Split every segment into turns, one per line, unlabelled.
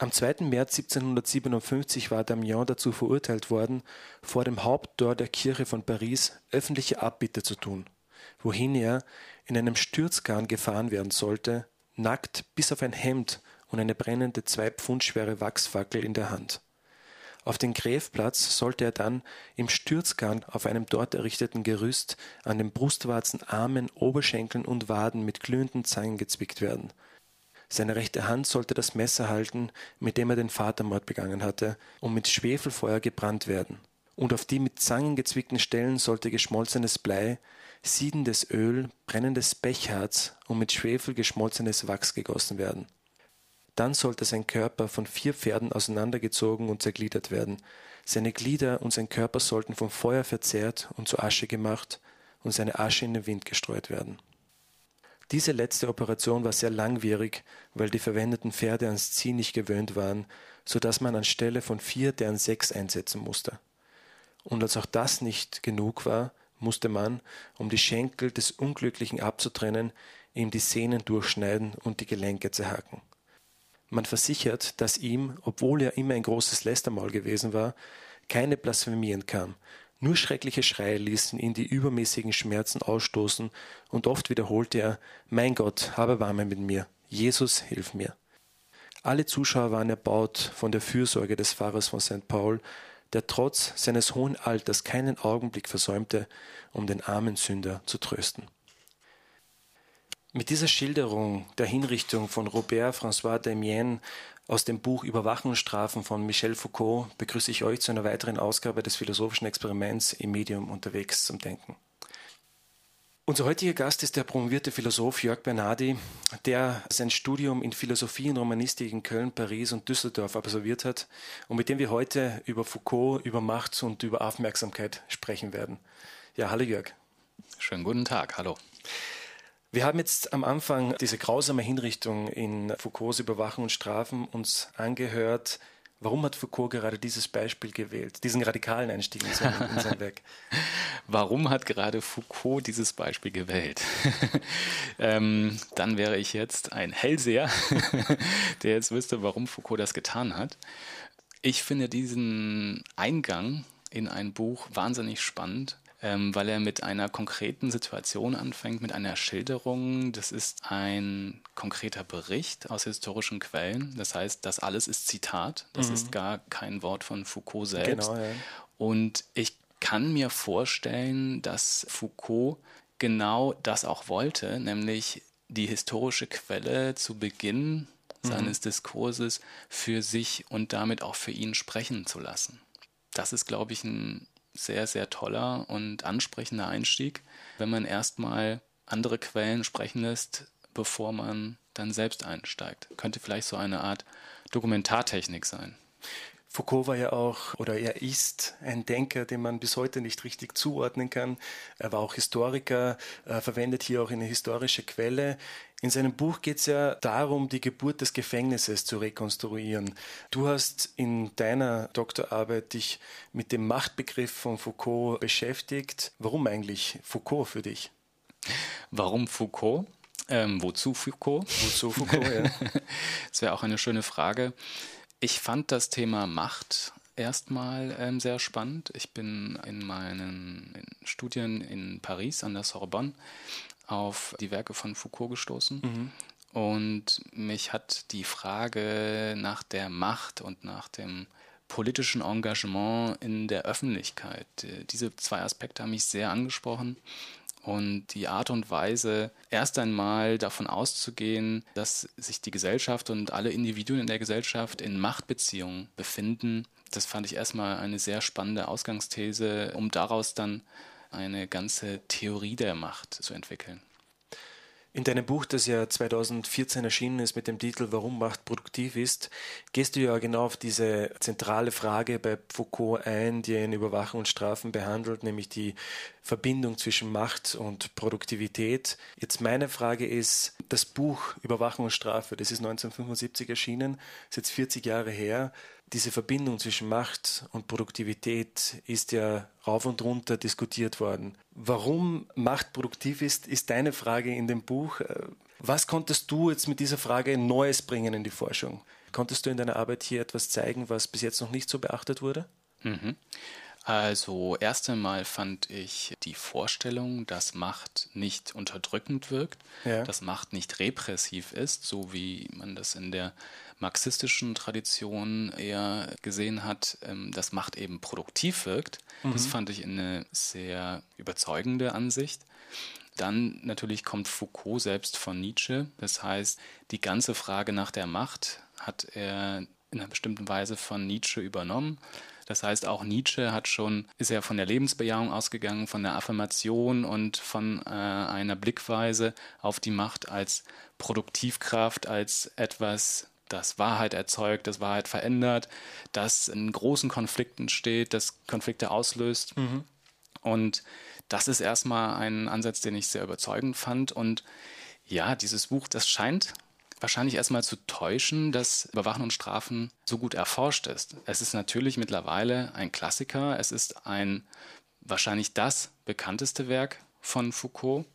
Am 2. März 1757 war Damiens dazu verurteilt worden, vor dem Haupttor der Kirche von Paris öffentliche Abbitte zu tun, wohin er in einem Sturzgarn gefahren werden sollte, nackt bis auf ein Hemd und eine brennende zwei Pfund schwere Wachsfackel in der Hand. Auf den Gräfplatz sollte er dann im Sturzgarn auf einem dort errichteten Gerüst an den Brustwarzen, Armen, Oberschenkeln und Waden mit glühenden Zangen gezwickt werden – seine rechte Hand sollte das Messer halten, mit dem er den Vatermord begangen hatte, und mit Schwefelfeuer gebrannt werden. Und auf die mit Zangen gezwickten Stellen sollte geschmolzenes Blei, siedendes Öl, brennendes Pechharz und mit Schwefel geschmolzenes Wachs gegossen werden. Dann sollte sein Körper von vier Pferden auseinandergezogen und zergliedert werden. Seine Glieder und sein Körper sollten vom Feuer verzehrt und zu Asche gemacht und seine Asche in den Wind gestreut werden. Diese letzte Operation war sehr langwierig, weil die verwendeten Pferde ans Ziehen nicht gewöhnt waren, so dass man anstelle von vier deren sechs einsetzen musste. Und als auch das nicht genug war, musste man, um die Schenkel des Unglücklichen abzutrennen, ihm die Sehnen durchschneiden und die Gelenke zerhacken. Man versichert, dass ihm, obwohl er immer ein großes Lästermaul gewesen war, keine Blasphemie entkam, nur schreckliche Schreie ließen ihn die übermäßigen Schmerzen ausstoßen, und oft wiederholte er Mein Gott, habe Warme mit mir, Jesus, hilf mir. Alle Zuschauer waren erbaut von der Fürsorge des Pfarrers von St. Paul, der trotz seines hohen Alters keinen Augenblick versäumte, um den armen Sünder zu trösten. Mit dieser Schilderung der Hinrichtung von Robert François Damiens aus dem Buch Überwachungsstrafen von Michel Foucault begrüße ich euch zu einer weiteren Ausgabe des philosophischen Experiments im Medium unterwegs zum Denken. Unser heutiger Gast ist der promovierte Philosoph Jörg Bernardi, der sein Studium in Philosophie und Romanistik in Köln, Paris und Düsseldorf absolviert hat und mit dem wir heute über Foucault, über Macht und über Aufmerksamkeit sprechen werden. Ja, hallo Jörg.
Schönen guten Tag, hallo.
Wir haben jetzt am Anfang diese grausame Hinrichtung in Foucaults Überwachung und Strafen uns angehört. Warum hat Foucault gerade dieses Beispiel gewählt, diesen radikalen Einstieg in sein, in sein Werk?
Warum hat gerade Foucault dieses Beispiel gewählt? ähm, dann wäre ich jetzt ein Hellseher, der jetzt wüsste, warum Foucault das getan hat. Ich finde diesen Eingang in ein Buch wahnsinnig spannend, ähm, weil er mit einer konkreten Situation anfängt, mit einer Schilderung. Das ist ein konkreter Bericht aus historischen Quellen. Das heißt, das alles ist Zitat. Das mhm. ist gar kein Wort von Foucault selbst. Genau, ja. Und ich kann mir vorstellen, dass Foucault genau das auch wollte, nämlich die historische Quelle zu Beginn mhm. seines Diskurses für sich und damit auch für ihn sprechen zu lassen. Das ist, glaube ich, ein sehr, sehr toller und ansprechender Einstieg, wenn man erstmal andere Quellen sprechen lässt, bevor man dann selbst einsteigt. Könnte vielleicht so eine Art Dokumentartechnik sein.
Foucault war ja auch, oder er ist ein Denker, den man bis heute nicht richtig zuordnen kann. Er war auch Historiker, verwendet hier auch eine historische Quelle. In seinem Buch geht es ja darum, die Geburt des Gefängnisses zu rekonstruieren. Du hast in deiner Doktorarbeit dich mit dem Machtbegriff von Foucault beschäftigt. Warum eigentlich Foucault für dich?
Warum Foucault? Ähm, wozu Foucault?
Wozu Foucault, ja.
das wäre auch eine schöne Frage. Ich fand das Thema Macht erstmal ähm, sehr spannend. Ich bin in meinen Studien in Paris an der Sorbonne auf die Werke von Foucault gestoßen. Mhm. Und mich hat die Frage nach der Macht und nach dem politischen Engagement in der Öffentlichkeit, äh, diese zwei Aspekte haben mich sehr angesprochen. Und die Art und Weise, erst einmal davon auszugehen, dass sich die Gesellschaft und alle Individuen in der Gesellschaft in Machtbeziehungen befinden, das fand ich erstmal eine sehr spannende Ausgangsthese, um daraus dann eine ganze Theorie der Macht zu entwickeln.
In deinem Buch, das ja 2014 erschienen ist mit dem Titel Warum Macht produktiv ist, gehst du ja genau auf diese zentrale Frage bei Foucault ein, die er in Überwachung und Strafen behandelt, nämlich die Verbindung zwischen Macht und Produktivität. Jetzt meine Frage ist, das Buch Überwachung und Strafe, das ist 1975 erschienen, ist jetzt 40 Jahre her diese Verbindung zwischen Macht und Produktivität ist ja rauf und runter diskutiert worden. Warum Macht produktiv ist, ist deine Frage in dem Buch. Was konntest du jetzt mit dieser Frage Neues bringen in die Forschung? Konntest du in deiner Arbeit hier etwas zeigen, was bis jetzt noch nicht so beachtet wurde?
Mhm. Also erst einmal fand ich die Vorstellung, dass Macht nicht unterdrückend wirkt, ja. dass Macht nicht repressiv ist, so wie man das in der marxistischen Tradition eher gesehen hat, ähm, dass Macht eben produktiv wirkt. Mhm. Das fand ich eine sehr überzeugende Ansicht. Dann natürlich kommt Foucault selbst von Nietzsche. Das heißt, die ganze Frage nach der Macht hat er in einer bestimmten Weise von Nietzsche übernommen. Das heißt, auch Nietzsche hat schon, ist ja von der Lebensbejahung ausgegangen, von der Affirmation und von äh, einer Blickweise auf die Macht als Produktivkraft, als etwas, das Wahrheit erzeugt, das Wahrheit verändert, das in großen Konflikten steht, das Konflikte auslöst. Mhm. Und das ist erstmal ein Ansatz, den ich sehr überzeugend fand. Und ja, dieses Buch, das scheint wahrscheinlich erstmal zu täuschen, dass Überwachen und Strafen so gut erforscht ist. Es ist natürlich mittlerweile ein Klassiker. Es ist ein wahrscheinlich das bekannteste Werk von Foucault.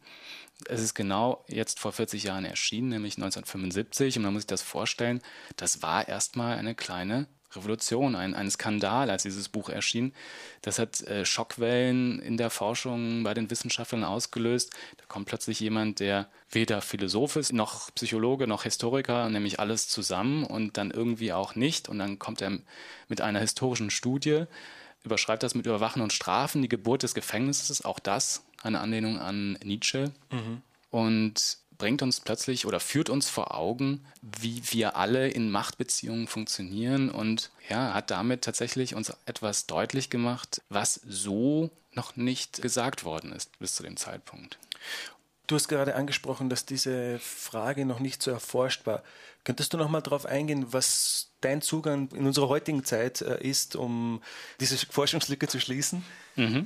Es ist genau jetzt vor 40 Jahren erschienen, nämlich 1975. Und man muss sich das vorstellen, das war erstmal eine kleine Revolution, ein, ein Skandal, als dieses Buch erschien. Das hat äh, Schockwellen in der Forschung bei den Wissenschaftlern ausgelöst. Da kommt plötzlich jemand, der weder Philosoph ist, noch Psychologe, noch Historiker, nämlich alles zusammen und dann irgendwie auch nicht. Und dann kommt er mit einer historischen Studie, überschreibt das mit Überwachen und Strafen, die Geburt des Gefängnisses, auch das eine Anlehnung an Nietzsche. Mhm. Und bringt uns plötzlich oder führt uns vor Augen, wie wir alle in Machtbeziehungen funktionieren und ja, hat damit tatsächlich uns etwas deutlich gemacht, was so noch nicht gesagt worden ist bis zu dem Zeitpunkt.
Du hast gerade angesprochen, dass diese Frage noch nicht so erforscht war. Könntest du noch mal darauf eingehen, was dein Zugang in unserer heutigen Zeit äh, ist, um diese Forschungslücke zu schließen?
Mhm.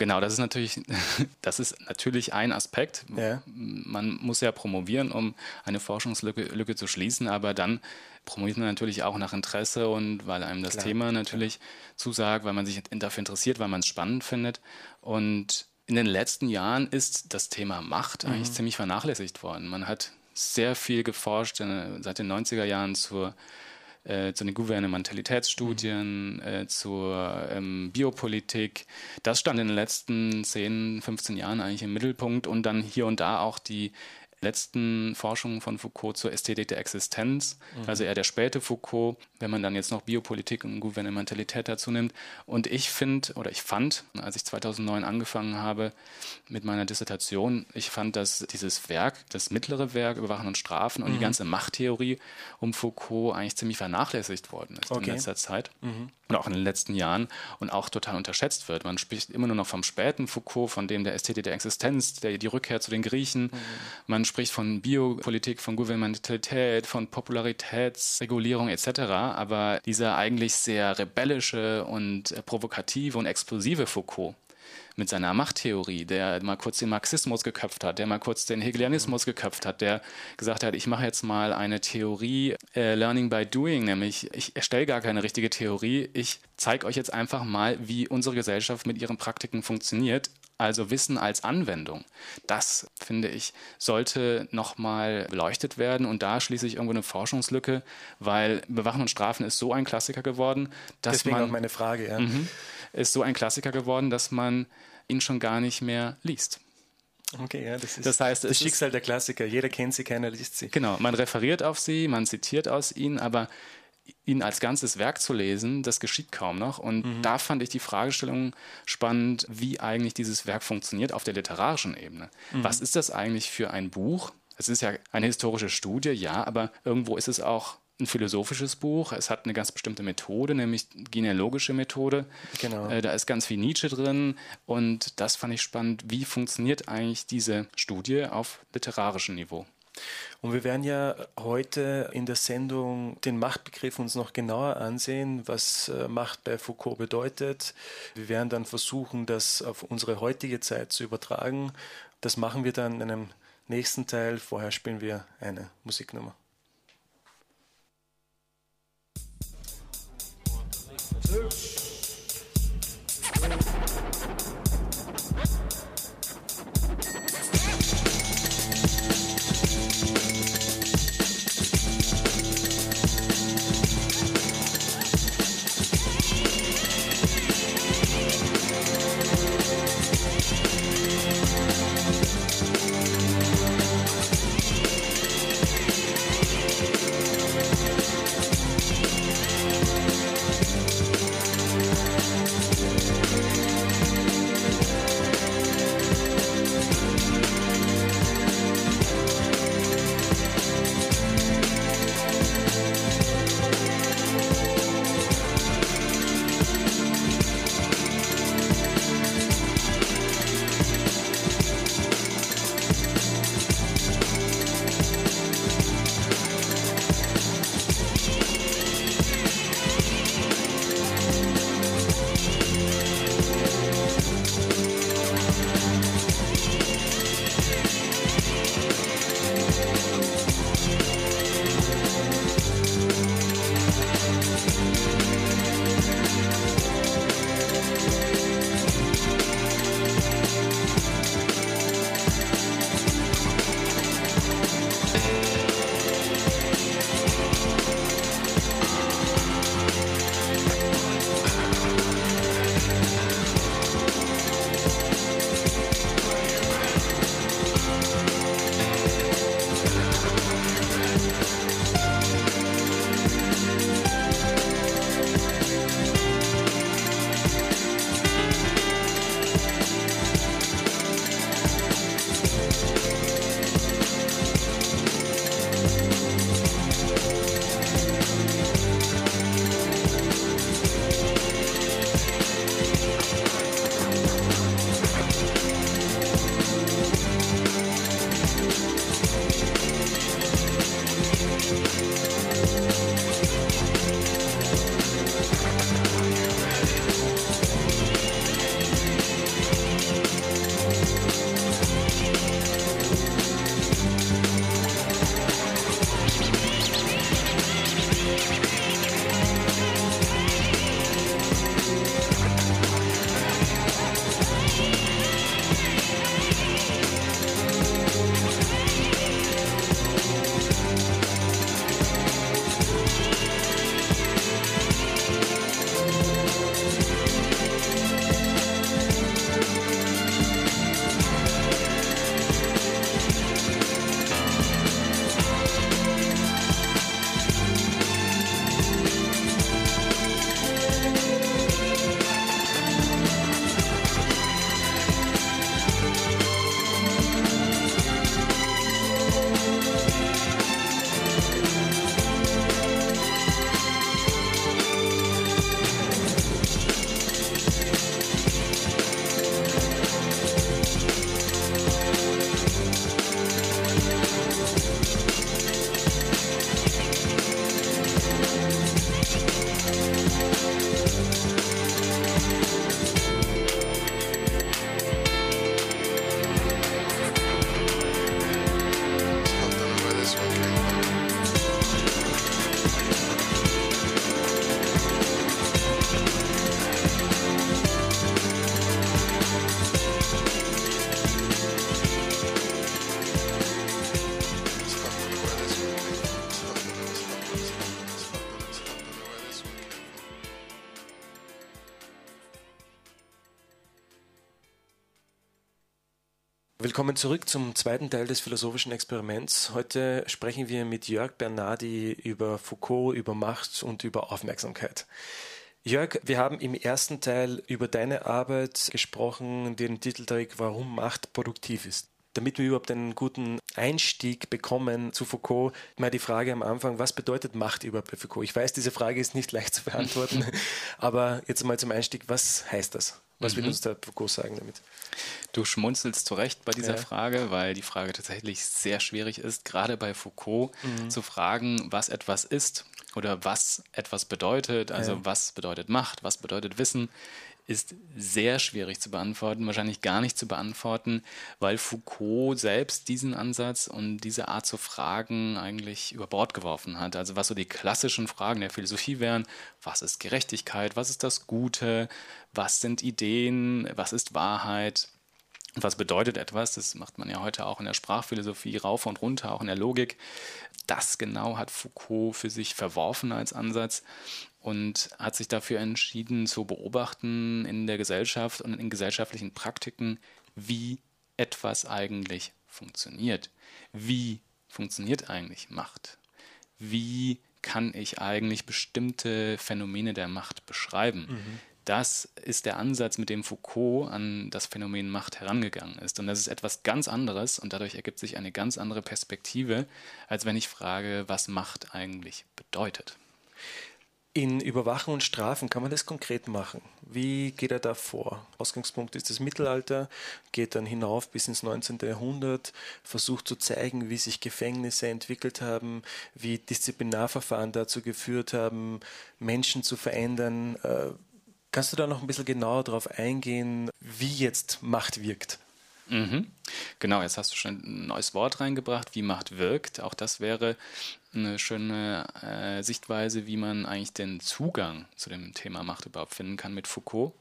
Genau, das ist natürlich, das ist natürlich ein Aspekt. Ja. Man muss ja promovieren, um eine Forschungslücke Lücke zu schließen, aber dann promoviert man natürlich auch nach Interesse und weil einem das klar, Thema natürlich klar. zusagt, weil man sich dafür interessiert, weil man es spannend findet. Und in den letzten Jahren ist das Thema Macht mhm. eigentlich ziemlich vernachlässigt worden. Man hat sehr viel geforscht äh, seit den 90er Jahren zur äh, zu den Gouvernementalitätsstudien, mhm. äh, zur ähm, Biopolitik. Das stand in den letzten 10, 15 Jahren eigentlich im Mittelpunkt und dann hier und da auch die letzten Forschungen von Foucault zur Ästhetik der Existenz, mhm. also eher der späte Foucault, wenn man dann jetzt noch Biopolitik und Gouvernementalität dazu nimmt. Und ich finde, oder ich fand, als ich 2009 angefangen habe mit meiner Dissertation, ich fand, dass dieses Werk, das mittlere Werk Überwachen und Strafen und mhm. die ganze Machttheorie um Foucault eigentlich ziemlich vernachlässigt worden ist okay. in letzter Zeit. Mhm und auch in den letzten Jahren und auch total unterschätzt wird. Man spricht immer nur noch vom späten Foucault, von dem der Ästhetik der Existenz, der, die Rückkehr zu den Griechen. Mhm. Man spricht von Biopolitik, von Gouvernementalität, von Popularitätsregulierung etc. Aber dieser eigentlich sehr rebellische und äh, provokative und explosive Foucault, mit seiner Machttheorie, der mal kurz den Marxismus geköpft hat, der mal kurz den Hegelianismus geköpft hat, der gesagt hat, ich mache jetzt mal eine Theorie äh, Learning by Doing, nämlich ich erstelle gar keine richtige Theorie, ich zeige euch jetzt einfach mal, wie unsere Gesellschaft mit ihren Praktiken funktioniert also Wissen als Anwendung. Das, finde ich, sollte nochmal beleuchtet werden. Und da schließe ich irgendwo eine Forschungslücke, weil Bewachen und Strafen ist so ein Klassiker geworden, dass
Deswegen
man.
auch meine Frage, ja.
Mh, ist so ein Klassiker geworden, dass man ihn schon gar nicht mehr liest.
Okay, ja, das ist das, heißt, das Schicksal der Klassiker. Jeder kennt sie, keiner liest sie.
Genau, man referiert auf sie, man zitiert aus ihnen, aber ihn als ganzes Werk zu lesen, das geschieht kaum noch. Und mhm. da fand ich die Fragestellung spannend, wie eigentlich dieses Werk funktioniert auf der literarischen Ebene. Mhm. Was ist das eigentlich für ein Buch? Es ist ja eine historische Studie, ja, aber irgendwo ist es auch ein philosophisches Buch. Es hat eine ganz bestimmte Methode, nämlich genealogische Methode. Genau. Äh, da ist ganz viel Nietzsche drin und das fand ich spannend. Wie funktioniert eigentlich diese Studie auf literarischem Niveau?
Und wir werden ja heute in der Sendung den Machtbegriff uns noch genauer ansehen, was äh, Macht bei Foucault bedeutet. Wir werden dann versuchen, das auf unsere heutige Zeit zu übertragen. Das machen wir dann in einem nächsten Teil. Vorher spielen wir eine Musiknummer. Willkommen zurück zum zweiten Teil des philosophischen Experiments. Heute sprechen wir mit Jörg Bernardi über Foucault, über Macht und über Aufmerksamkeit. Jörg, wir haben im ersten Teil über deine Arbeit gesprochen, den Titel trägt Warum Macht produktiv ist. Damit wir überhaupt einen guten Einstieg bekommen zu Foucault, mal die Frage am Anfang, was bedeutet Macht überhaupt bei Foucault? Ich weiß, diese Frage ist nicht leicht zu beantworten, aber jetzt mal zum Einstieg, was heißt das? Was will mhm. uns der Foucault sagen damit?
Du schmunzelst zu Recht bei dieser ja. Frage, weil die Frage tatsächlich sehr schwierig ist, gerade bei Foucault mhm. zu fragen, was etwas ist oder was etwas bedeutet, also ja. was bedeutet Macht, was bedeutet Wissen, ist sehr schwierig zu beantworten, wahrscheinlich gar nicht zu beantworten, weil Foucault selbst diesen Ansatz und diese Art zu fragen eigentlich über Bord geworfen hat. Also was so die klassischen Fragen der Philosophie wären, was ist Gerechtigkeit, was ist das Gute, was sind Ideen, was ist Wahrheit, was bedeutet etwas? Das macht man ja heute auch in der Sprachphilosophie rauf und runter, auch in der Logik. Das genau hat Foucault für sich verworfen als Ansatz und hat sich dafür entschieden zu beobachten in der Gesellschaft und in gesellschaftlichen Praktiken, wie etwas eigentlich funktioniert. Wie funktioniert eigentlich Macht? Wie kann ich eigentlich bestimmte Phänomene der Macht beschreiben? Mhm. Das ist der Ansatz, mit dem Foucault an das Phänomen Macht herangegangen ist. Und das ist etwas ganz anderes und dadurch ergibt sich eine ganz andere Perspektive, als wenn ich frage, was Macht eigentlich bedeutet.
In Überwachen und Strafen kann man das konkret machen. Wie geht er da vor? Ausgangspunkt ist das Mittelalter, geht dann hinauf bis ins 19. Jahrhundert, versucht zu zeigen, wie sich Gefängnisse entwickelt haben, wie Disziplinarverfahren dazu geführt haben, Menschen zu verändern. Äh, kannst du da noch ein bisschen genauer darauf eingehen, wie jetzt Macht wirkt?
Mhm. Genau, jetzt hast du schon ein neues Wort reingebracht, wie Macht wirkt. Auch das wäre eine schöne äh, Sichtweise, wie man eigentlich den Zugang zu dem Thema Macht überhaupt finden kann mit Foucault.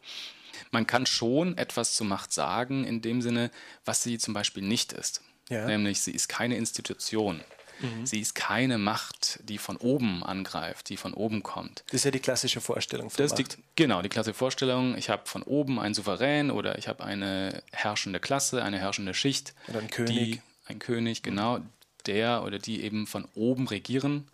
Man kann schon etwas zu Macht sagen, in dem Sinne, was sie zum Beispiel nicht ist. Ja. Nämlich, sie ist keine Institution. Mhm. Sie ist keine Macht, die von oben angreift, die von oben kommt.
Das ist ja die klassische Vorstellung
von das Macht. Die, genau, die klassische Vorstellung, ich habe von oben einen Souverän oder ich habe eine herrschende Klasse, eine herrschende Schicht.
Oder ein König.
Die, ein König, genau, der oder die eben von oben regieren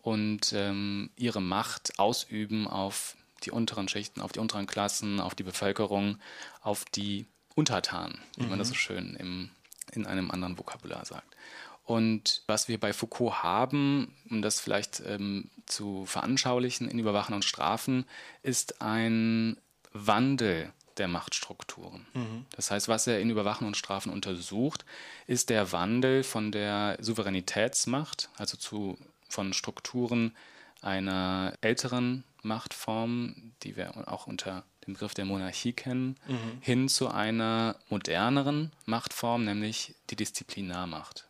und ähm, ihre Macht ausüben auf die unteren Schichten, auf die unteren Klassen, auf die Bevölkerung, auf die Untertanen, wie mhm. man das so schön im, in einem anderen Vokabular sagt. Und was wir bei Foucault haben, um das vielleicht ähm, zu veranschaulichen in Überwachen und Strafen, ist ein Wandel der Machtstrukturen. Mhm. Das heißt, was er in Überwachen und Strafen untersucht, ist der Wandel von der Souveränitätsmacht, also zu, von Strukturen einer älteren Machtform, die wir auch unter dem Begriff der Monarchie kennen, mhm. hin zu einer moderneren Machtform, nämlich die Disziplinarmacht.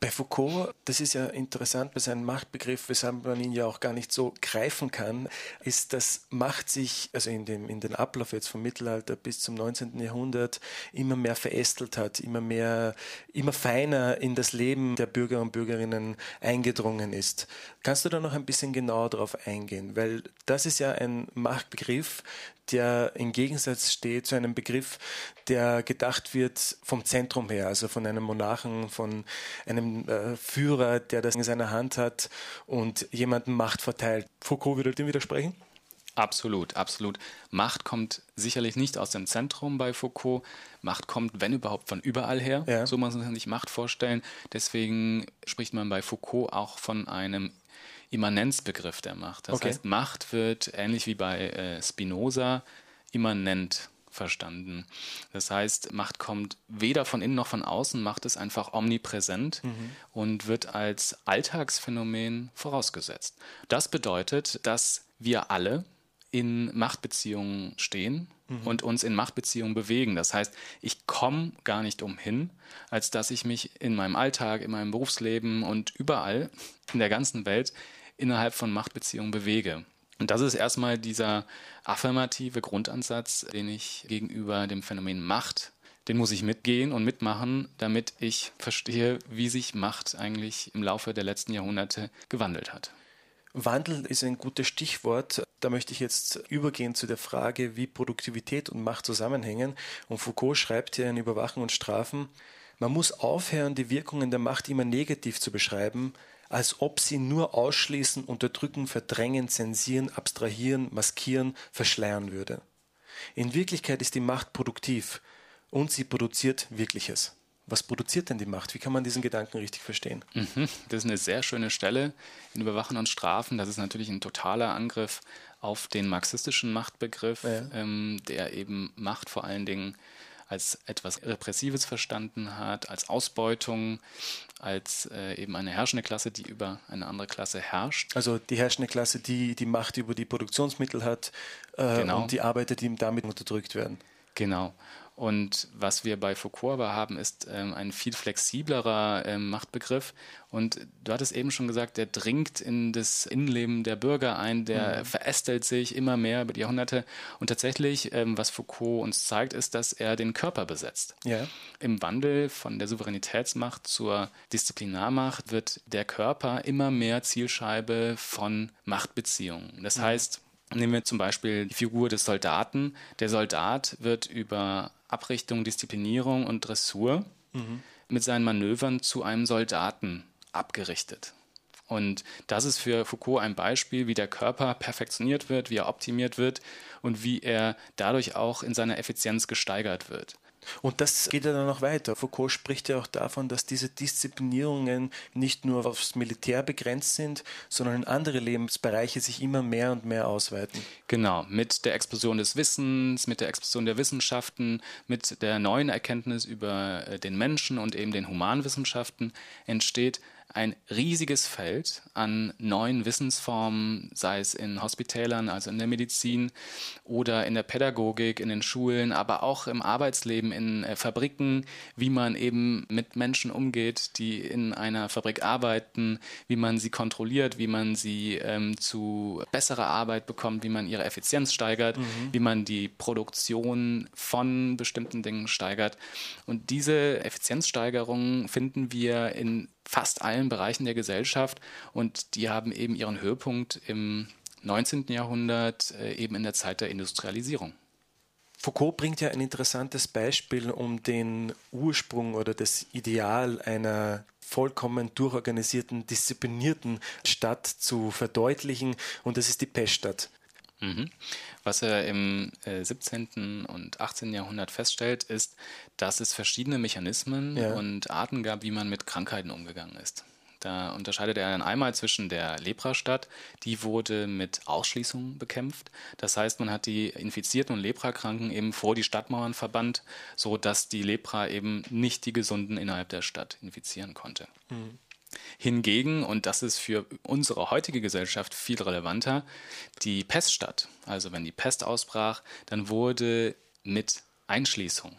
Bei Foucault, das ist ja interessant bei seinem Machtbegriff, weshalb man ihn ja auch gar nicht so greifen kann, ist, dass Macht sich, also in dem, in den Ablauf jetzt vom Mittelalter bis zum 19. Jahrhundert immer mehr verästelt hat, immer mehr, immer feiner in das Leben der Bürger und Bürgerinnen eingedrungen ist. Kannst du da noch ein bisschen genauer darauf eingehen? Weil das ist ja ein Machtbegriff, der im Gegensatz steht zu einem Begriff, der gedacht wird vom Zentrum her, also von einem Monarchen, von einem äh, Führer, der das in seiner Hand hat und jemandem Macht verteilt. Foucault würde dem widersprechen?
Absolut, absolut. Macht kommt sicherlich nicht aus dem Zentrum bei Foucault. Macht kommt, wenn überhaupt, von überall her. Ja. So muss man sich Macht vorstellen. Deswegen spricht man bei Foucault auch von einem Immanenzbegriff der Macht. Das okay. heißt, Macht wird ähnlich wie bei äh, Spinoza immanent verstanden. Das heißt, Macht kommt weder von innen noch von außen, Macht ist einfach omnipräsent mhm. und wird als Alltagsphänomen vorausgesetzt. Das bedeutet, dass wir alle in Machtbeziehungen stehen mhm. und uns in Machtbeziehungen bewegen. Das heißt, ich komme gar nicht umhin, als dass ich mich in meinem Alltag, in meinem Berufsleben und überall in der ganzen Welt innerhalb von Machtbeziehungen bewege. Und das ist erstmal dieser affirmative Grundansatz, den ich gegenüber dem Phänomen Macht, den muss ich mitgehen und mitmachen, damit ich verstehe, wie sich Macht eigentlich im Laufe der letzten Jahrhunderte gewandelt hat.
Wandel ist ein gutes Stichwort. Da möchte ich jetzt übergehen zu der Frage, wie Produktivität und Macht zusammenhängen. Und Foucault schreibt hier in Überwachen und Strafen, man muss aufhören, die Wirkungen der Macht immer negativ zu beschreiben, als ob sie nur ausschließen, unterdrücken, verdrängen, zensieren, abstrahieren, maskieren, verschleiern würde. In Wirklichkeit ist die Macht produktiv und sie produziert Wirkliches. Was produziert denn die Macht? Wie kann man diesen Gedanken richtig verstehen?
Mhm, das ist eine sehr schöne Stelle in Überwachen und Strafen. Das ist natürlich ein totaler Angriff auf den marxistischen Machtbegriff, ja. ähm, der eben Macht vor allen Dingen als etwas Repressives verstanden hat, als Ausbeutung, als äh, eben eine herrschende Klasse, die über eine andere Klasse herrscht.
Also die herrschende Klasse, die die Macht über die Produktionsmittel hat äh, genau. und die Arbeiter, die damit unterdrückt werden.
Genau. Und was wir bei Foucault aber haben, ist ähm, ein viel flexiblerer ähm, Machtbegriff. Und du hattest eben schon gesagt, der dringt in das Innenleben der Bürger ein, der mhm. verästelt sich immer mehr über die Jahrhunderte. Und tatsächlich, ähm, was Foucault uns zeigt, ist, dass er den Körper besetzt. Ja. Im Wandel von der Souveränitätsmacht zur Disziplinarmacht wird der Körper immer mehr Zielscheibe von Machtbeziehungen. Das mhm. heißt, Nehmen wir zum Beispiel die Figur des Soldaten. Der Soldat wird über Abrichtung, Disziplinierung und Dressur mhm. mit seinen Manövern zu einem Soldaten abgerichtet. Und das ist für Foucault ein Beispiel, wie der Körper perfektioniert wird, wie er optimiert wird und wie er dadurch auch in seiner Effizienz gesteigert wird.
Und das geht ja dann noch weiter. Foucault spricht ja auch davon, dass diese Disziplinierungen nicht nur aufs Militär begrenzt sind, sondern in andere Lebensbereiche sich immer mehr und mehr ausweiten.
Genau, mit der Explosion des Wissens, mit der Explosion der Wissenschaften, mit der neuen Erkenntnis über äh, den Menschen und eben den Humanwissenschaften entsteht ein riesiges Feld an neuen Wissensformen, sei es in Hospitälern, also in der Medizin oder in der Pädagogik, in den Schulen, aber auch im Arbeitsleben, in äh, Fabriken, wie man eben mit Menschen umgeht, die in einer Fabrik arbeiten, wie man sie kontrolliert, wie man sie ähm, zu besserer Arbeit bekommt, wie man ihre Effizienz steigert, mhm. wie man die Produktion von bestimmten Dingen steigert. Und diese Effizienzsteigerung finden wir in fast allen Bereichen der Gesellschaft und die haben eben ihren Höhepunkt im 19. Jahrhundert, äh, eben in der Zeit der Industrialisierung.
Foucault bringt ja ein interessantes Beispiel, um den Ursprung oder das Ideal einer vollkommen durchorganisierten, disziplinierten Stadt zu verdeutlichen, und das ist die Peststadt.
Mhm. Was er im äh, 17. und 18. Jahrhundert feststellt, ist, dass es verschiedene Mechanismen ja. und Arten gab, wie man mit Krankheiten umgegangen ist. Da unterscheidet er dann einmal zwischen der Leprastadt, die wurde mit Ausschließung bekämpft. Das heißt, man hat die Infizierten und Leprakranken eben vor die Stadtmauern verbannt, sodass die Lepra eben nicht die Gesunden innerhalb der Stadt infizieren konnte. Mhm. Hingegen, und das ist für unsere heutige Gesellschaft viel relevanter, die Peststadt. Also wenn die Pest ausbrach, dann wurde mit Einschließung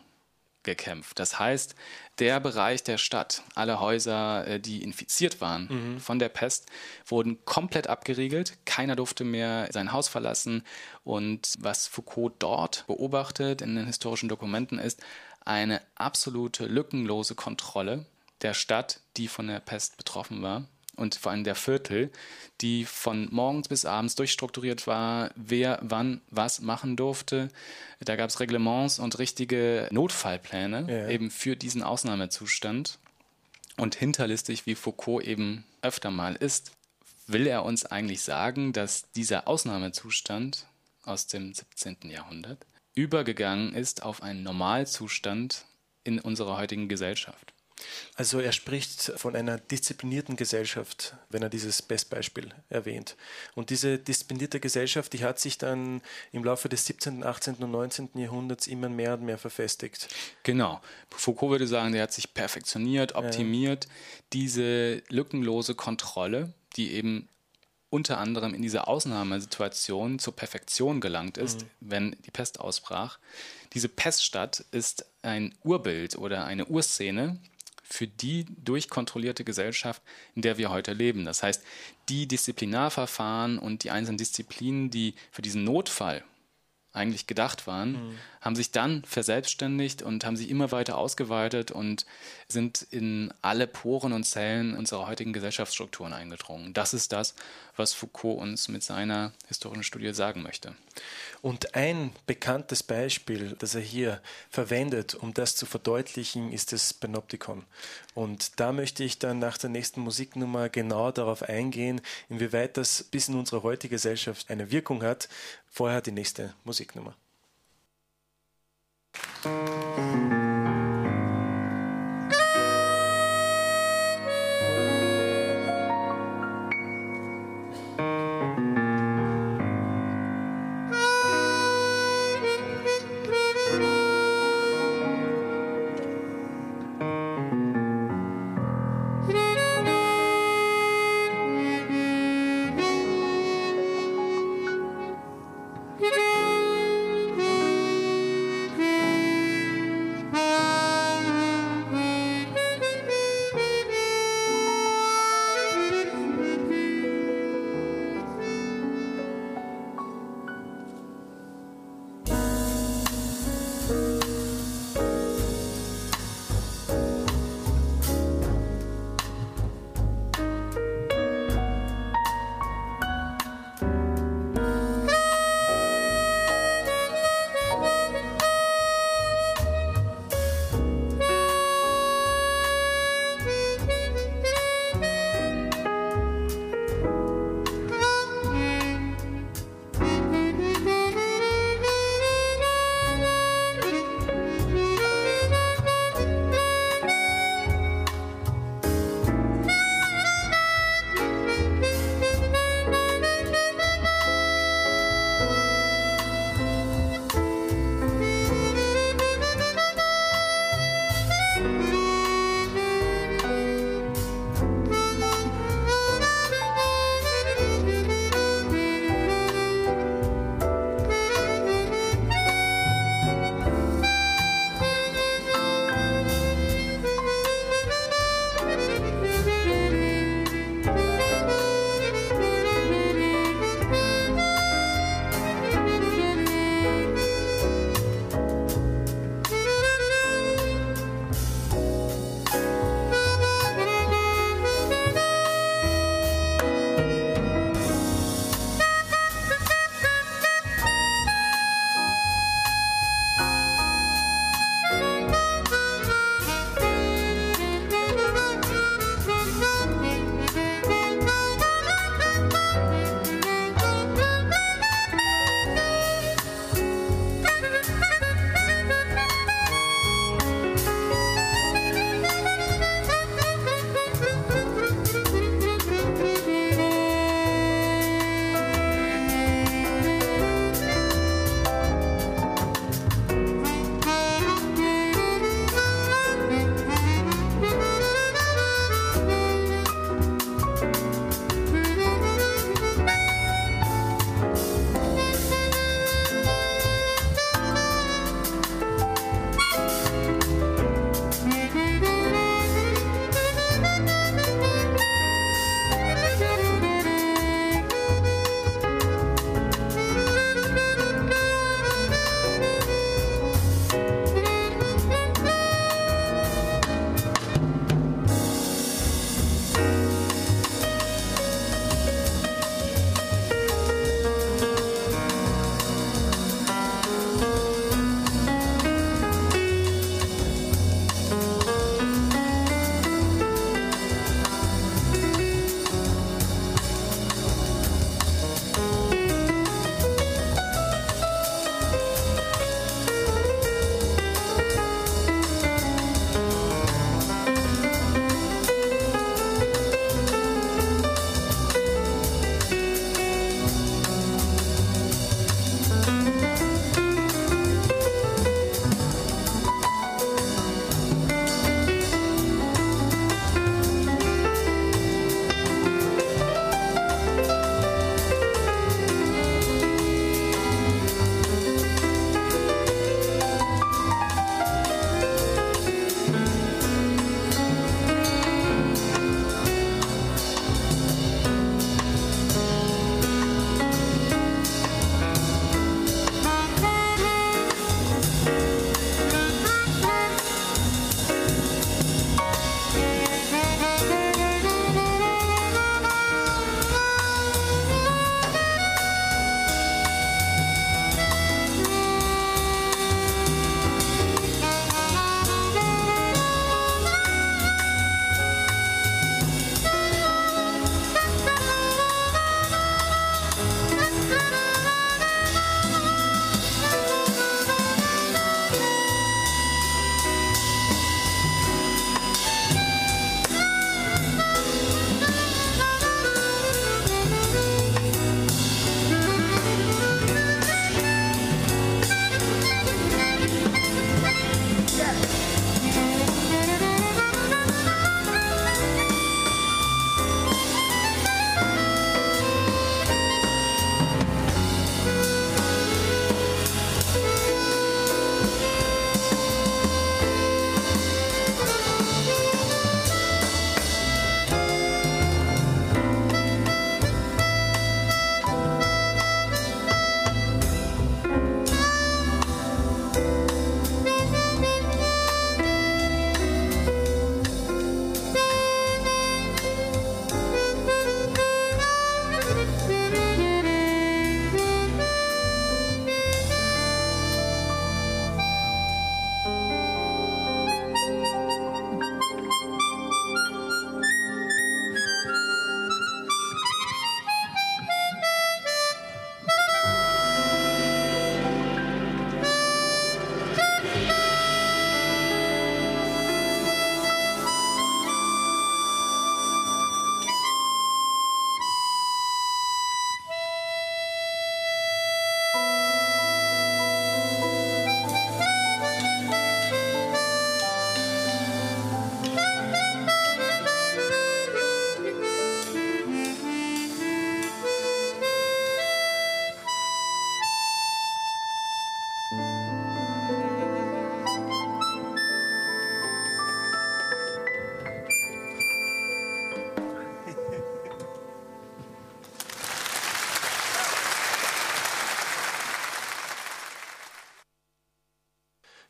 gekämpft. Das heißt, der Bereich der Stadt, alle Häuser, äh, die infiziert waren mhm. von der Pest, wurden komplett abgeriegelt. Keiner durfte mehr sein Haus verlassen. Und was Foucault dort beobachtet in den historischen Dokumenten ist eine absolute lückenlose Kontrolle der Stadt, die von der Pest betroffen war und vor allem der Viertel, die von morgens bis abends durchstrukturiert war, wer wann was machen durfte. Da gab es Reglements und richtige Notfallpläne ja. eben für diesen Ausnahmezustand. Und hinterlistig, wie Foucault eben öfter mal ist, will er uns eigentlich sagen, dass dieser Ausnahmezustand aus dem 17. Jahrhundert übergegangen ist auf einen Normalzustand in unserer heutigen Gesellschaft.
Also er spricht von einer disziplinierten Gesellschaft, wenn er dieses Bestbeispiel erwähnt. Und diese disziplinierte Gesellschaft, die hat sich dann im Laufe des 17., 18. und 19. Jahrhunderts immer mehr und mehr verfestigt.
Genau. Foucault würde sagen, der hat sich perfektioniert, optimiert. Ja. Diese lückenlose Kontrolle, die eben unter anderem in dieser Ausnahmesituation zur Perfektion gelangt ist, mhm. wenn die Pest ausbrach. Diese Peststadt ist ein Urbild oder eine Urszene, für die durchkontrollierte Gesellschaft, in der wir heute leben. Das heißt, die Disziplinarverfahren und die einzelnen Disziplinen, die für diesen Notfall eigentlich gedacht waren, mhm. haben sich dann verselbstständigt und haben sich immer weiter ausgeweitet und sind in alle Poren und Zellen unserer heutigen Gesellschaftsstrukturen eingedrungen. Das ist das, was Foucault uns mit seiner historischen Studie sagen möchte.
Und ein bekanntes Beispiel, das er hier verwendet, um das zu verdeutlichen, ist das Panoptikon. Und da möchte ich dann nach der nächsten Musiknummer genau darauf eingehen, inwieweit das bis in unsere heutige Gesellschaft eine Wirkung hat. Vorher die nächste Musiknummer.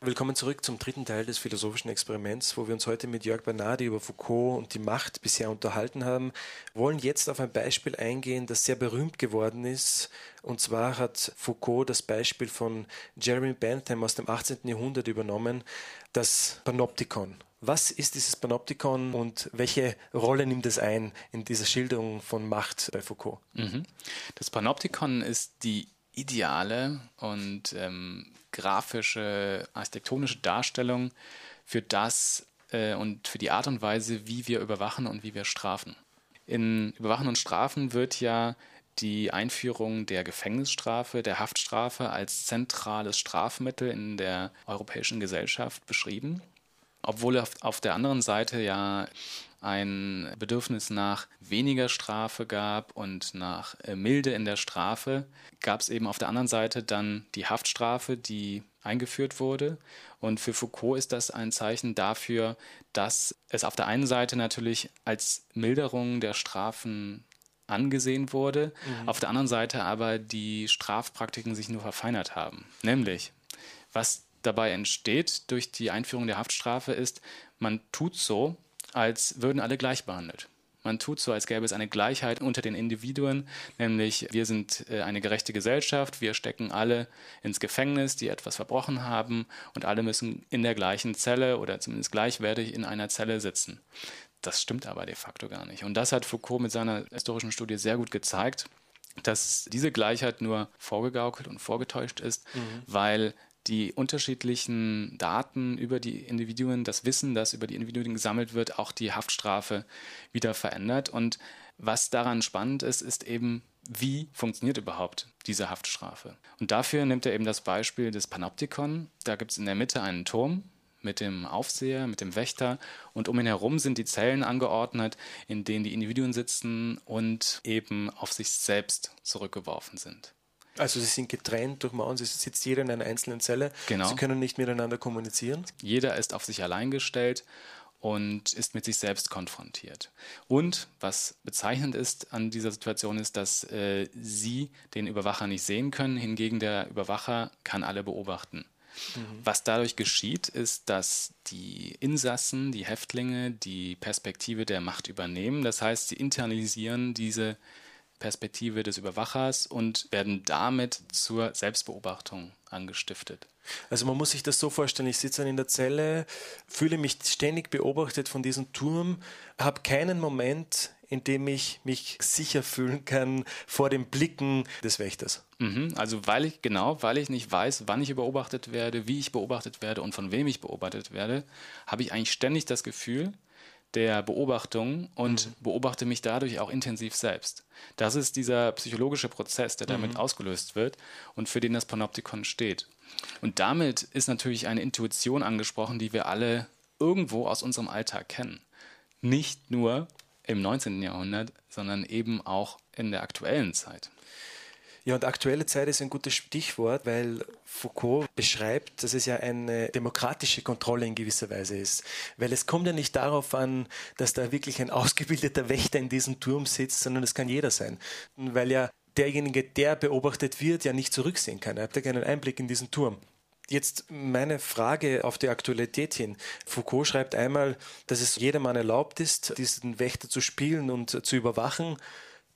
Willkommen zurück zum dritten Teil des philosophischen Experiments, wo wir uns heute mit Jörg Bernardi über Foucault und die Macht bisher unterhalten haben. Wir wollen jetzt auf ein Beispiel eingehen, das sehr berühmt geworden ist. Und zwar hat Foucault das Beispiel von Jeremy Bentham aus dem 18. Jahrhundert übernommen, das Panoptikon. Was ist dieses Panoptikon und welche Rolle nimmt es ein in dieser Schilderung von Macht bei Foucault?
Mhm. Das Panoptikon ist die ideale und ähm, grafische, architektonische Darstellung für das äh, und für die Art und Weise, wie wir überwachen und wie wir strafen. In Überwachen und Strafen wird ja die Einführung der Gefängnisstrafe, der Haftstrafe als zentrales Strafmittel in der europäischen Gesellschaft beschrieben. Obwohl auf, auf der anderen Seite ja ein Bedürfnis nach weniger Strafe gab und nach äh, Milde in der Strafe, gab es eben auf der anderen Seite dann die Haftstrafe, die eingeführt wurde. Und für Foucault ist das ein Zeichen dafür, dass es auf der einen Seite natürlich als Milderung der Strafen angesehen wurde, mhm. auf der anderen Seite aber die Strafpraktiken sich nur verfeinert haben. Nämlich, was dabei entsteht durch die Einführung der Haftstrafe ist, man tut so, als würden alle gleich behandelt. Man tut so, als gäbe es eine Gleichheit unter den Individuen, nämlich wir sind äh, eine gerechte Gesellschaft, wir stecken alle ins Gefängnis, die etwas verbrochen haben und alle müssen in der gleichen Zelle oder zumindest gleichwertig in einer Zelle sitzen. Das stimmt aber de facto gar nicht. Und das hat Foucault mit seiner historischen Studie sehr gut gezeigt, dass diese Gleichheit nur vorgegaukelt und vorgetäuscht ist, mhm. weil die unterschiedlichen Daten über die Individuen, das Wissen, das über die Individuen gesammelt wird, auch die Haftstrafe wieder verändert. Und was daran spannend ist, ist eben, wie funktioniert überhaupt diese Haftstrafe? Und dafür nimmt er eben das Beispiel des Panoptikon. Da gibt es in der Mitte einen Turm mit dem Aufseher, mit dem Wächter und um ihn herum sind die Zellen angeordnet, in denen die Individuen sitzen und eben auf sich selbst zurückgeworfen sind.
Also sie sind getrennt durch Mauern, sie sitzt jeder in einer einzelnen Zelle. Genau. Sie können nicht miteinander kommunizieren.
Jeder ist auf sich allein gestellt und ist mit sich selbst konfrontiert. Und was bezeichnend ist an dieser Situation ist, dass äh, sie den Überwacher nicht sehen können, hingegen der Überwacher kann alle beobachten. Mhm. Was dadurch geschieht, ist, dass die Insassen, die Häftlinge die Perspektive der Macht übernehmen. Das heißt, sie internalisieren diese Perspektive des Überwachers und werden damit zur Selbstbeobachtung angestiftet.
Also man muss sich das so vorstellen, ich sitze dann in der Zelle, fühle mich ständig beobachtet von diesem Turm, habe keinen Moment, in dem ich mich sicher fühlen kann vor den Blicken des Wächters.
Mhm, also weil ich, genau, weil ich nicht weiß, wann ich beobachtet werde, wie ich beobachtet werde und von wem ich beobachtet werde, habe ich eigentlich ständig das Gefühl, der Beobachtung und mhm. beobachte mich dadurch auch intensiv selbst. Das ist dieser psychologische Prozess, der damit mhm. ausgelöst wird und für den das Panoptikon steht. Und damit ist natürlich eine Intuition angesprochen, die wir alle irgendwo aus unserem Alltag kennen. Nicht nur im 19. Jahrhundert, sondern eben auch in der aktuellen Zeit.
Ja, und aktuelle Zeit ist ein gutes Stichwort, weil Foucault beschreibt, dass es ja eine demokratische Kontrolle in gewisser Weise ist. Weil es kommt ja nicht darauf an, dass da wirklich ein ausgebildeter Wächter in diesem Turm sitzt, sondern es kann jeder sein. Weil ja derjenige, der beobachtet wird, ja nicht zurücksehen kann. Er hat ja keinen Einblick in diesen Turm. Jetzt meine Frage auf die Aktualität hin. Foucault schreibt einmal, dass es jedermann erlaubt ist, diesen Wächter zu spielen und zu überwachen.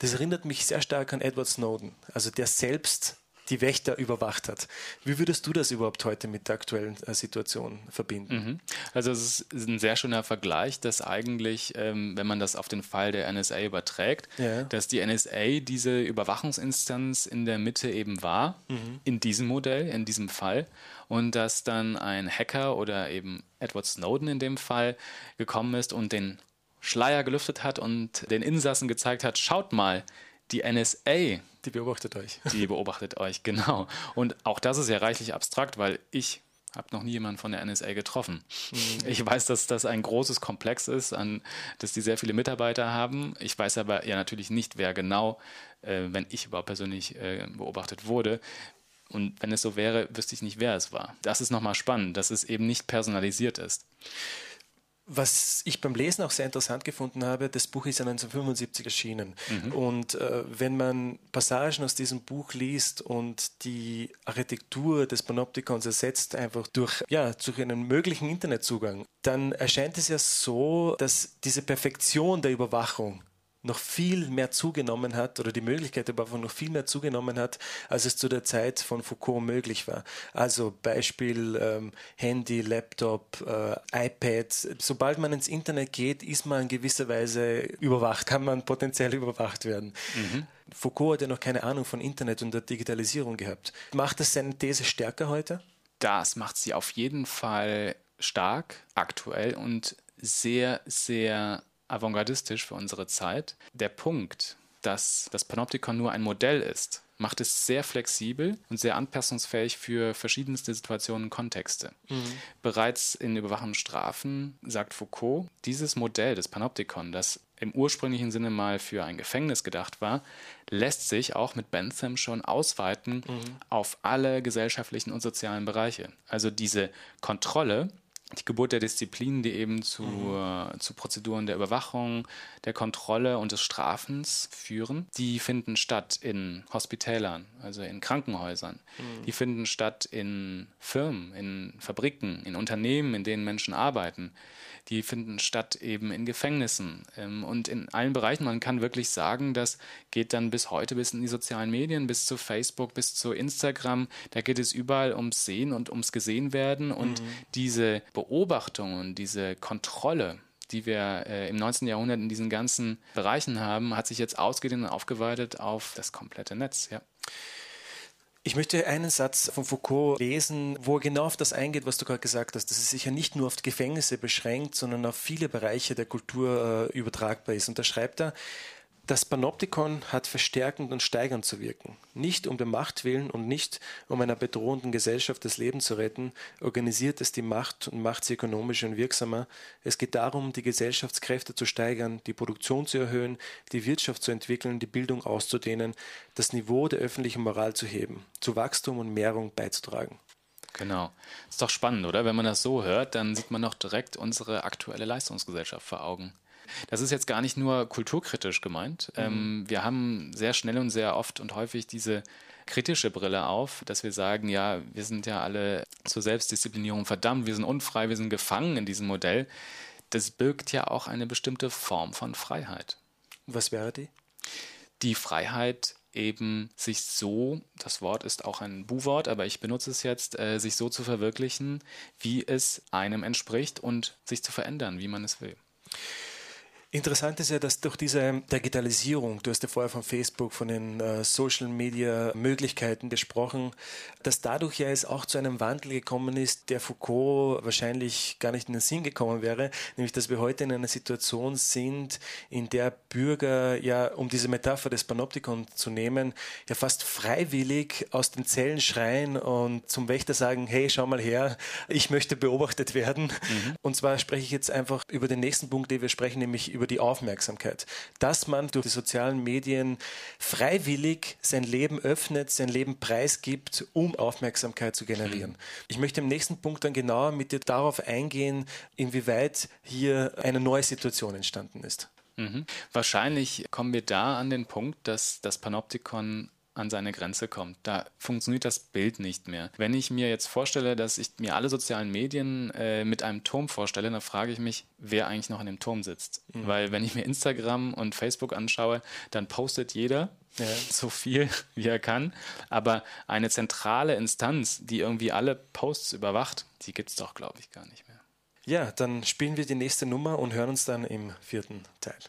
Das erinnert mich sehr stark an Edward Snowden, also der selbst die Wächter überwacht hat. Wie würdest du das überhaupt heute mit der aktuellen äh, Situation verbinden?
Mhm. Also es ist ein sehr schöner Vergleich, dass eigentlich, ähm, wenn man das auf den Fall der NSA überträgt, ja. dass die NSA diese Überwachungsinstanz in der Mitte eben war, mhm. in diesem Modell, in diesem Fall, und dass dann ein Hacker oder eben Edward Snowden in dem Fall gekommen ist und den Schleier gelüftet hat und den Insassen gezeigt hat, schaut mal, die NSA.
Die beobachtet euch.
Die beobachtet euch, genau. Und auch das ist ja reichlich abstrakt, weil ich habe noch nie jemanden von der NSA getroffen. Mhm. Ich weiß, dass das ein großes Komplex ist, an, dass die sehr viele Mitarbeiter haben. Ich weiß aber ja natürlich nicht, wer genau, äh, wenn ich überhaupt persönlich äh, beobachtet wurde. Und wenn es so wäre, wüsste ich nicht, wer es war. Das ist nochmal spannend, dass es eben nicht personalisiert ist.
Was ich beim Lesen auch sehr interessant gefunden habe, das Buch ist ja 1975 erschienen. Mhm. Und äh, wenn man Passagen aus diesem Buch liest und die Architektur des Panoptikons ersetzt einfach durch, ja, durch einen möglichen Internetzugang, dann erscheint es ja so, dass diese Perfektion der Überwachung noch viel mehr zugenommen hat oder die Möglichkeit der Überwachung noch viel mehr zugenommen hat, als es zu der Zeit von Foucault möglich war. Also Beispiel ähm, Handy, Laptop, äh, iPad. Sobald man ins Internet geht, ist man in gewisser Weise überwacht, kann man potenziell überwacht werden. Mhm. Foucault hat ja noch keine Ahnung von Internet und der Digitalisierung gehabt. Macht das seine These stärker heute?
Das macht sie auf jeden Fall stark, aktuell und sehr, sehr avantgardistisch für unsere Zeit. Der Punkt, dass das Panoptikon nur ein Modell ist, macht es sehr flexibel und sehr anpassungsfähig für verschiedenste Situationen und Kontexte. Mhm. Bereits in Überwachung Strafen sagt Foucault, dieses Modell des Panoptikon, das im ursprünglichen Sinne mal für ein Gefängnis gedacht war, lässt sich auch mit Bentham schon ausweiten mhm. auf alle gesellschaftlichen und sozialen Bereiche. Also diese Kontrolle die Geburt der Disziplin, die eben zu, mhm. zu Prozeduren der Überwachung, der Kontrolle und des Strafens führen, die finden statt in Hospitälern, also in Krankenhäusern. Mhm. Die finden statt in Firmen, in Fabriken, in Unternehmen, in denen Menschen arbeiten die finden statt eben in Gefängnissen ähm, und in allen Bereichen. Man kann wirklich sagen, das geht dann bis heute bis in die sozialen Medien, bis zu Facebook, bis zu Instagram. Da geht es überall ums Sehen und ums Gesehenwerden und mhm. diese Beobachtung und diese Kontrolle, die wir äh, im 19. Jahrhundert in diesen ganzen Bereichen haben, hat sich jetzt ausgedehnt und aufgeweitet auf das komplette Netz. Ja.
Ich möchte einen Satz von Foucault lesen, wo er genau auf das eingeht, was du gerade gesagt hast, dass es sich ja nicht nur auf Gefängnisse beschränkt, sondern auf viele Bereiche der Kultur äh, übertragbar ist. Und da schreibt er, das Panoptikon hat verstärkend und steigernd zu wirken. Nicht um der Macht willen und nicht um einer bedrohenden Gesellschaft das Leben zu retten, organisiert es die Macht und macht sie ökonomischer und wirksamer. Es geht darum, die Gesellschaftskräfte zu steigern, die Produktion zu erhöhen, die Wirtschaft zu entwickeln, die Bildung auszudehnen, das Niveau der öffentlichen Moral zu heben, zu Wachstum und Mehrung beizutragen.
Genau. Ist doch spannend, oder? Wenn man das so hört, dann sieht man doch direkt unsere aktuelle Leistungsgesellschaft vor Augen. Das ist jetzt gar nicht nur kulturkritisch gemeint. Mhm. Ähm, wir haben sehr schnell und sehr oft und häufig diese kritische Brille auf, dass wir sagen, ja, wir sind ja alle zur Selbstdisziplinierung verdammt, wir sind unfrei, wir sind gefangen in diesem Modell. Das birgt ja auch eine bestimmte Form von Freiheit.
Was wäre die?
Die Freiheit, eben sich so, das Wort ist auch ein Bu-Wort, aber ich benutze es jetzt, äh, sich so zu verwirklichen, wie es einem entspricht und sich zu verändern, wie man es will.
Interessant ist ja, dass durch diese Digitalisierung, du hast ja vorher von Facebook, von den äh, Social Media Möglichkeiten gesprochen, dass dadurch ja es auch zu einem Wandel gekommen ist, der Foucault wahrscheinlich gar nicht in den Sinn gekommen wäre, nämlich dass wir heute in einer Situation sind, in der Bürger ja, um diese Metapher des Panoptikon zu nehmen, ja fast freiwillig aus den Zellen schreien und zum Wächter sagen, hey, schau mal her, ich möchte beobachtet werden. Mhm. Und zwar spreche ich jetzt einfach über den nächsten Punkt, den wir sprechen, nämlich über über die Aufmerksamkeit. Dass man durch die sozialen Medien freiwillig sein Leben öffnet, sein Leben preisgibt, um Aufmerksamkeit zu generieren. Mhm. Ich möchte im nächsten Punkt dann genauer mit dir darauf eingehen, inwieweit hier eine neue Situation entstanden ist.
Mhm. Wahrscheinlich kommen wir da an den Punkt, dass das Panoptikon an seine Grenze kommt. Da funktioniert das Bild nicht mehr. Wenn ich mir jetzt vorstelle, dass ich mir alle sozialen Medien äh, mit einem Turm vorstelle, dann frage ich mich, wer eigentlich noch in dem Turm sitzt. Mhm. Weil wenn ich mir Instagram und Facebook anschaue, dann postet jeder ja. so viel, wie er kann. Aber eine zentrale Instanz, die irgendwie alle Posts überwacht, die gibt es doch, glaube ich, gar nicht mehr.
Ja, dann spielen wir die nächste Nummer und hören uns dann im vierten Teil.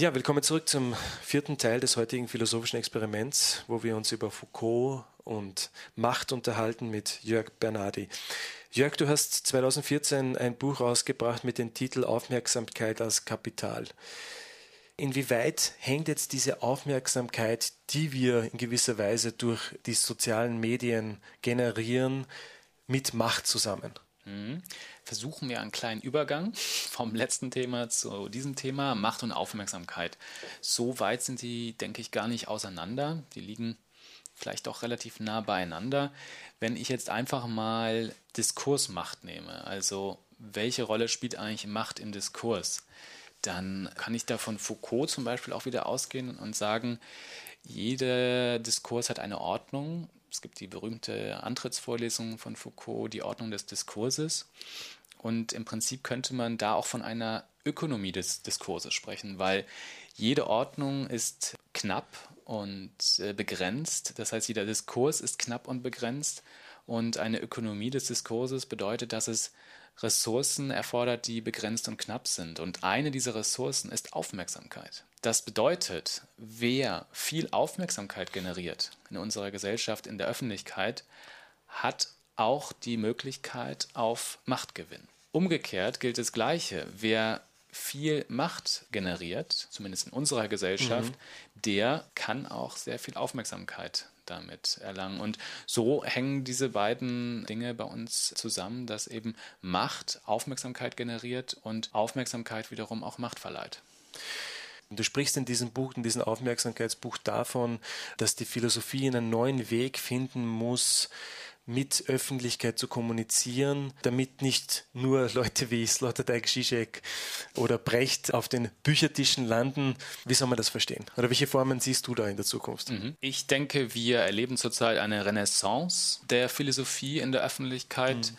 Ja, willkommen zurück zum vierten Teil des heutigen philosophischen Experiments, wo wir uns über Foucault und Macht unterhalten mit Jörg Bernardi. Jörg, du hast 2014 ein Buch rausgebracht mit dem Titel Aufmerksamkeit als Kapital. Inwieweit hängt jetzt diese Aufmerksamkeit, die wir in gewisser Weise durch die sozialen Medien generieren, mit Macht zusammen?
Mhm. Versuchen wir einen kleinen Übergang vom letzten Thema zu diesem Thema, Macht und Aufmerksamkeit. So weit sind die, denke ich, gar nicht auseinander. Die liegen vielleicht doch relativ nah beieinander. Wenn ich jetzt einfach mal Diskursmacht nehme, also welche Rolle spielt eigentlich Macht im Diskurs, dann kann ich da von Foucault zum Beispiel auch wieder ausgehen und sagen, jeder Diskurs hat eine Ordnung es gibt die berühmte Antrittsvorlesung von Foucault, die Ordnung des Diskurses. Und im Prinzip könnte man da auch von einer Ökonomie des Diskurses sprechen, weil jede Ordnung ist knapp und äh, begrenzt. Das heißt, jeder Diskurs ist knapp und begrenzt. Und eine Ökonomie des Diskurses bedeutet, dass es Ressourcen erfordert, die begrenzt und knapp sind. Und eine dieser Ressourcen ist Aufmerksamkeit. Das bedeutet, wer viel Aufmerksamkeit generiert in unserer Gesellschaft, in der Öffentlichkeit, hat auch die Möglichkeit auf Machtgewinn. Umgekehrt gilt das Gleiche. Wer viel Macht generiert, zumindest in unserer Gesellschaft, mhm. der kann auch sehr viel Aufmerksamkeit damit erlangen. Und so hängen diese beiden Dinge bei uns zusammen, dass eben Macht Aufmerksamkeit generiert und Aufmerksamkeit wiederum auch Macht verleiht.
Du sprichst in diesem Buch, in diesem Aufmerksamkeitsbuch davon, dass die Philosophie einen neuen Weg finden muss, mit Öffentlichkeit zu kommunizieren, damit nicht nur Leute wie Sloterdijk, Zizek oder Brecht auf den Büchertischen landen. Wie soll man das verstehen? Oder welche Formen siehst du da in der Zukunft?
Mhm. Ich denke, wir erleben zurzeit eine Renaissance der Philosophie in der Öffentlichkeit. Mhm.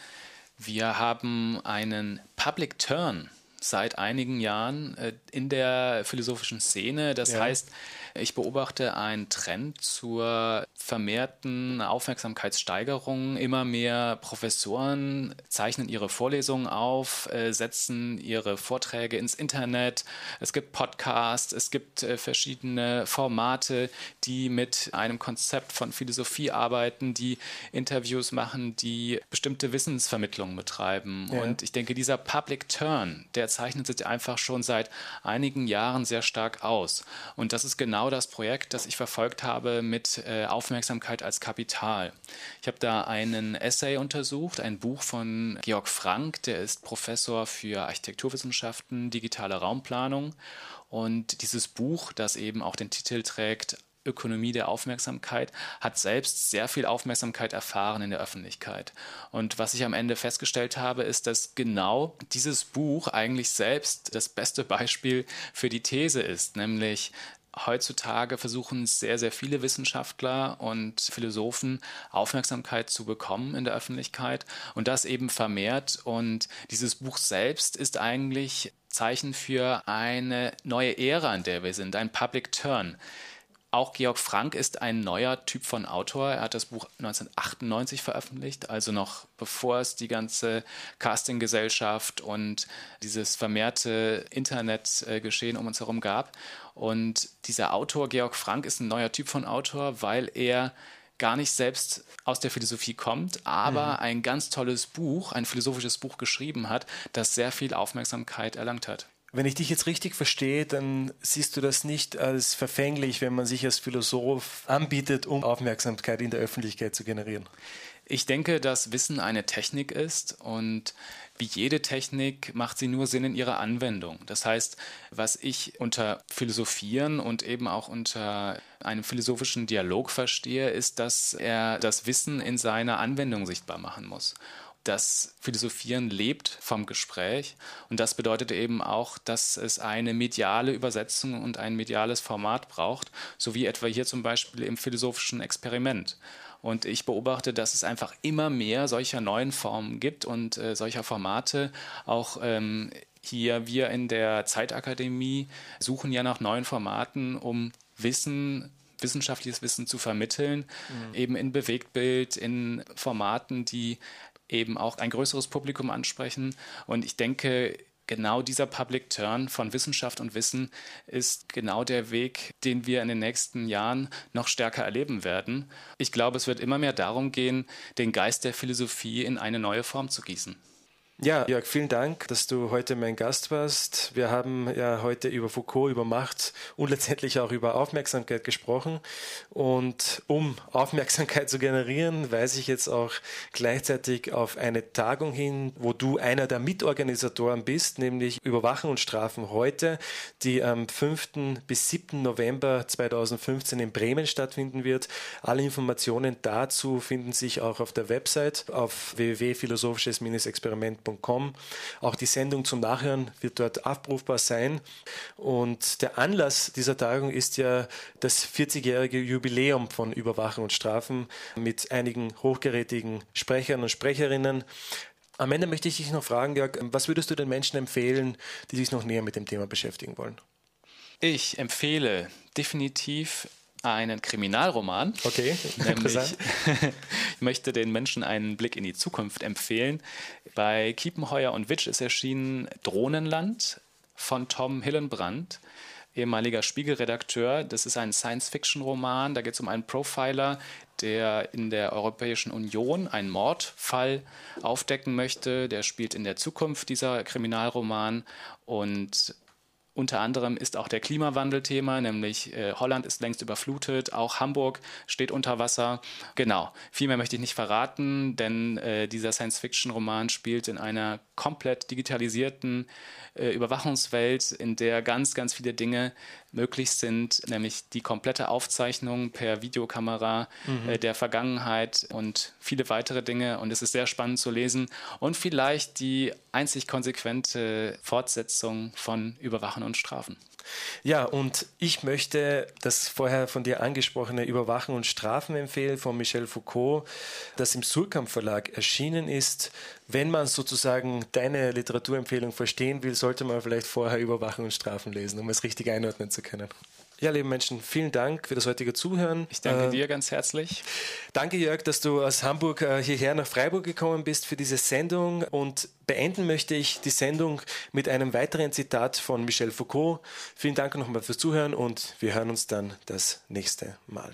Wir haben einen Public Turn seit einigen Jahren äh, in der philosophischen Szene. Das ja. heißt, ich beobachte einen Trend zur vermehrten Aufmerksamkeitssteigerung. Immer mehr Professoren zeichnen ihre Vorlesungen auf, äh, setzen ihre Vorträge ins Internet. Es gibt Podcasts, es gibt äh, verschiedene Formate, die mit einem Konzept von Philosophie arbeiten, die Interviews machen, die bestimmte Wissensvermittlungen betreiben. Ja. Und ich denke, dieser Public Turn, der zeichnet sich einfach schon seit einigen Jahren sehr stark aus. Und das ist genau das Projekt, das ich verfolgt habe mit äh, Aufmerksamkeit als Kapital. Ich habe da einen Essay untersucht, ein Buch von Georg Frank, der ist Professor für Architekturwissenschaften, digitale Raumplanung. Und dieses Buch, das eben auch den Titel trägt, Ökonomie der Aufmerksamkeit, hat selbst sehr viel Aufmerksamkeit erfahren in der Öffentlichkeit. Und was ich am Ende festgestellt habe, ist, dass genau dieses Buch eigentlich selbst das beste Beispiel für die These ist, nämlich heutzutage versuchen sehr, sehr viele Wissenschaftler und Philosophen Aufmerksamkeit zu bekommen in der Öffentlichkeit und das eben vermehrt. Und dieses Buch selbst ist eigentlich Zeichen für eine neue Ära, in der wir sind, ein Public Turn. Auch Georg Frank ist ein neuer Typ von Autor. Er hat das Buch 1998 veröffentlicht, also noch bevor es die ganze Castinggesellschaft und dieses vermehrte Internetgeschehen um uns herum gab. Und dieser Autor, Georg Frank, ist ein neuer Typ von Autor, weil er gar nicht selbst aus der Philosophie kommt, aber mhm. ein ganz tolles Buch, ein philosophisches Buch geschrieben hat, das sehr viel Aufmerksamkeit erlangt hat.
Wenn ich dich jetzt richtig verstehe, dann siehst du das nicht als verfänglich, wenn man sich als Philosoph anbietet, um Aufmerksamkeit in der Öffentlichkeit zu generieren.
Ich denke, dass Wissen eine Technik ist und wie jede Technik macht sie nur Sinn in ihrer Anwendung. Das heißt, was ich unter Philosophieren und eben auch unter einem philosophischen Dialog verstehe, ist, dass er das Wissen in seiner Anwendung sichtbar machen muss. Das Philosophieren lebt vom Gespräch und das bedeutet eben auch, dass es eine mediale Übersetzung und ein mediales Format braucht, so wie etwa hier zum Beispiel im philosophischen Experiment. Und ich beobachte, dass es einfach immer mehr solcher neuen Formen gibt und äh, solcher Formate. Auch ähm, hier, wir in der Zeitakademie suchen ja nach neuen Formaten, um Wissen wissenschaftliches Wissen zu vermitteln, mhm. eben in Bewegtbild, in Formaten, die eben auch ein größeres Publikum ansprechen. Und ich denke, genau dieser Public Turn von Wissenschaft und Wissen ist genau der Weg, den wir in den nächsten Jahren noch stärker erleben werden. Ich glaube, es wird immer mehr darum gehen, den Geist der Philosophie in eine neue Form zu gießen.
Ja, Jörg, vielen Dank, dass du heute mein Gast warst. Wir haben ja heute über Foucault, über Macht und letztendlich auch über Aufmerksamkeit gesprochen. Und um Aufmerksamkeit zu generieren, weise ich jetzt auch gleichzeitig auf eine Tagung hin, wo du einer der Mitorganisatoren bist, nämlich Überwachen und Strafen heute, die am 5. bis 7. November 2015 in Bremen stattfinden wird. Alle Informationen dazu finden sich auch auf der Website auf www.philosophisches-experiment.com www.sendung.com. Auch die Sendung zum Nachhören wird dort abrufbar sein. Und der Anlass dieser Tagung ist ja das 40-jährige Jubiläum von Überwachen und Strafen mit einigen hochgerätigen Sprechern und Sprecherinnen. Am Ende möchte ich dich noch fragen, Jörg, was würdest du den Menschen empfehlen, die sich noch näher mit dem Thema beschäftigen wollen?
Ich empfehle definitiv einen Kriminalroman.
Okay,
nämlich ich möchte den Menschen einen Blick in die Zukunft empfehlen. Bei Kiepenheuer und Witsch ist erschienen Drohnenland von Tom Hillenbrand, ehemaliger Spiegelredakteur. Das ist ein Science-Fiction-Roman. Da geht es um einen Profiler, der in der Europäischen Union einen Mordfall aufdecken möchte. Der spielt in der Zukunft, dieser Kriminalroman. Und unter anderem ist auch der Klimawandel Thema, nämlich äh, Holland ist längst überflutet, auch Hamburg steht unter Wasser. Genau, viel mehr möchte ich nicht verraten, denn äh, dieser Science-Fiction-Roman spielt in einer komplett digitalisierten äh, Überwachungswelt, in der ganz, ganz viele Dinge möglich sind, nämlich die komplette Aufzeichnung per Videokamera mhm. äh, der Vergangenheit und viele weitere Dinge. Und es ist sehr spannend zu lesen und vielleicht die einzig konsequente Fortsetzung von Überwachen und Strafen.
Ja, und ich möchte das vorher von dir angesprochene Überwachen und Strafen empfehlen von Michel Foucault, das im Surkamp Verlag erschienen ist. Wenn man sozusagen deine Literaturempfehlung verstehen will, sollte man vielleicht vorher Überwachen und Strafen lesen, um es richtig einordnen zu können. Ja, liebe Menschen, vielen Dank für das heutige Zuhören.
Ich danke äh, dir ganz herzlich.
Danke, Jörg, dass du aus Hamburg äh, hierher nach Freiburg gekommen bist für diese Sendung. Und beenden möchte ich die Sendung mit einem weiteren Zitat von Michel Foucault. Vielen Dank nochmal fürs Zuhören und wir hören uns dann das nächste Mal.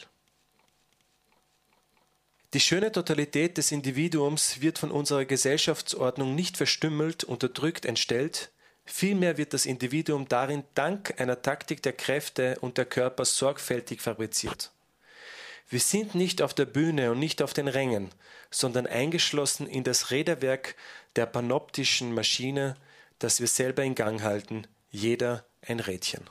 Die schöne Totalität des Individuums wird von unserer Gesellschaftsordnung nicht verstümmelt, unterdrückt, entstellt, Vielmehr wird das Individuum darin dank einer Taktik der Kräfte und der Körper sorgfältig fabriziert. Wir sind nicht auf der Bühne und nicht auf den Rängen, sondern eingeschlossen in das Räderwerk der panoptischen Maschine, das wir selber in Gang halten, jeder ein Rädchen.